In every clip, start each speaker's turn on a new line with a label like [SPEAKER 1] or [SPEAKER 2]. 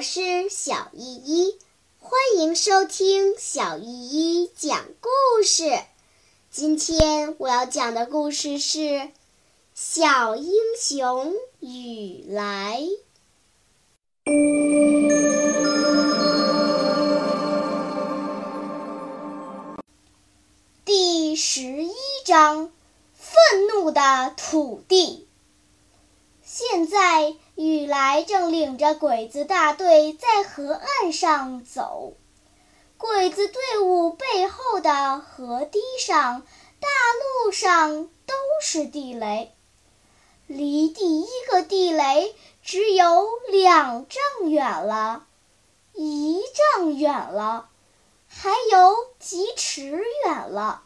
[SPEAKER 1] 我是小依依，欢迎收听小依依讲故事。今天我要讲的故事是《小英雄雨来》第十一章：愤怒的土地。现在。雨来正领着鬼子大队在河岸上走，鬼子队伍背后的河堤上、大路上都是地雷，离第一个地雷只有两丈远了，一丈远了，还有几尺远了。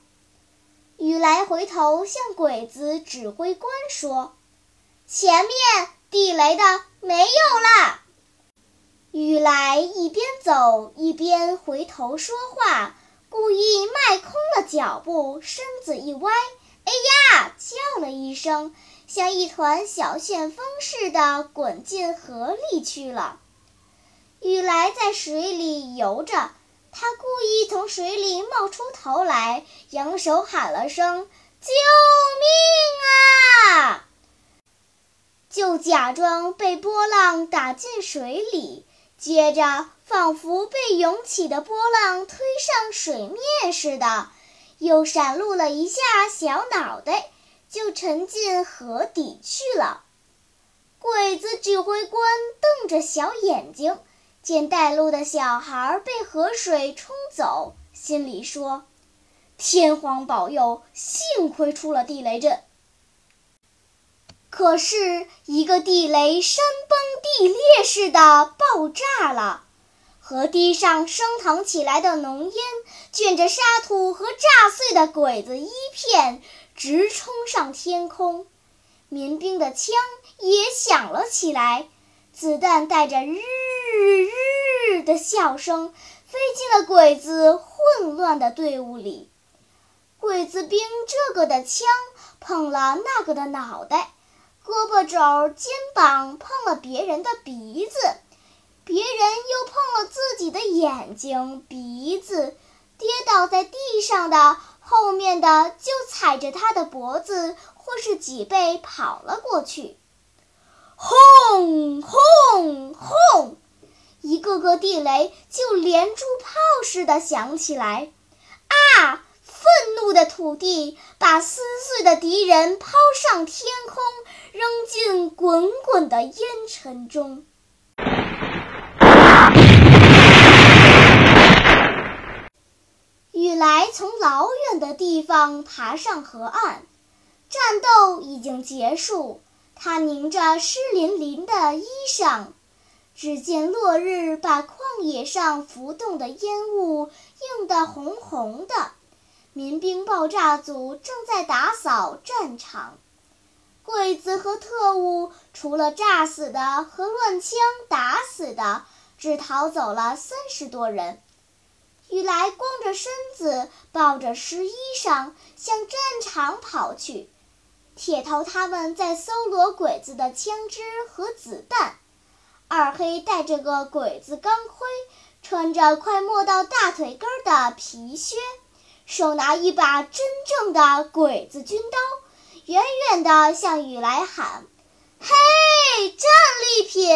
[SPEAKER 1] 雨来回头向鬼子指挥官说：“前面。”地雷的没有了。雨来一边走一边回头说话，故意迈空了脚步，身子一歪，哎呀，叫了一声，像一团小旋风似的滚进河里去了。雨来在水里游着，他故意从水里冒出头来，扬手喊了声：“救命啊！”就假装被波浪打进水里，接着仿佛被涌起的波浪推上水面似的，又闪露了一下小脑袋，就沉进河底去了。鬼子指挥官瞪着小眼睛，见带路的小孩被河水冲走，心里说：“天皇保佑，幸亏出了地雷阵。”可是，一个地雷山崩地裂似的爆炸了，河堤上升腾起来的浓烟卷着沙土和炸碎的鬼子一片，直冲上天空。民兵的枪也响了起来，子弹带着日日的笑声飞进了鬼子混乱的队伍里。鬼子兵这个的枪碰了那个的脑袋。肘、肩膀碰了别人的鼻子，别人又碰了自己的眼睛、鼻子，跌倒在地上的后面的就踩着他的脖子或是脊背跑了过去。轰轰轰！一个个地雷就连珠炮似的响起来。怒的土地把撕碎的敌人抛上天空，扔进滚滚的烟尘中。雨来从老远的地方爬上河岸，战斗已经结束。他拧着湿淋淋的衣裳，只见落日把旷野上浮动的烟雾映得红红的。民兵爆炸组正在打扫战场，鬼子和特务除了炸死的和乱枪打死的，只逃走了三十多人。雨来光着身子，抱着湿衣裳向战场跑去。铁头他们在搜罗鬼子的枪支和子弹。二黑戴着个鬼子钢盔，穿着快没到大腿根儿的皮靴。手拿一把真正的鬼子军刀，远远地向雨来喊：“嘿，战利品！”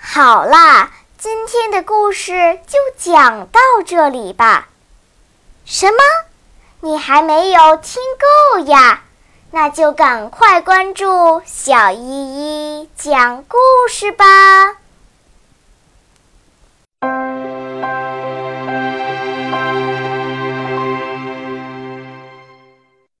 [SPEAKER 1] 好啦，今天的故事就讲到这里吧。什么？你还没有听够呀？那就赶快关注小依依讲故事吧。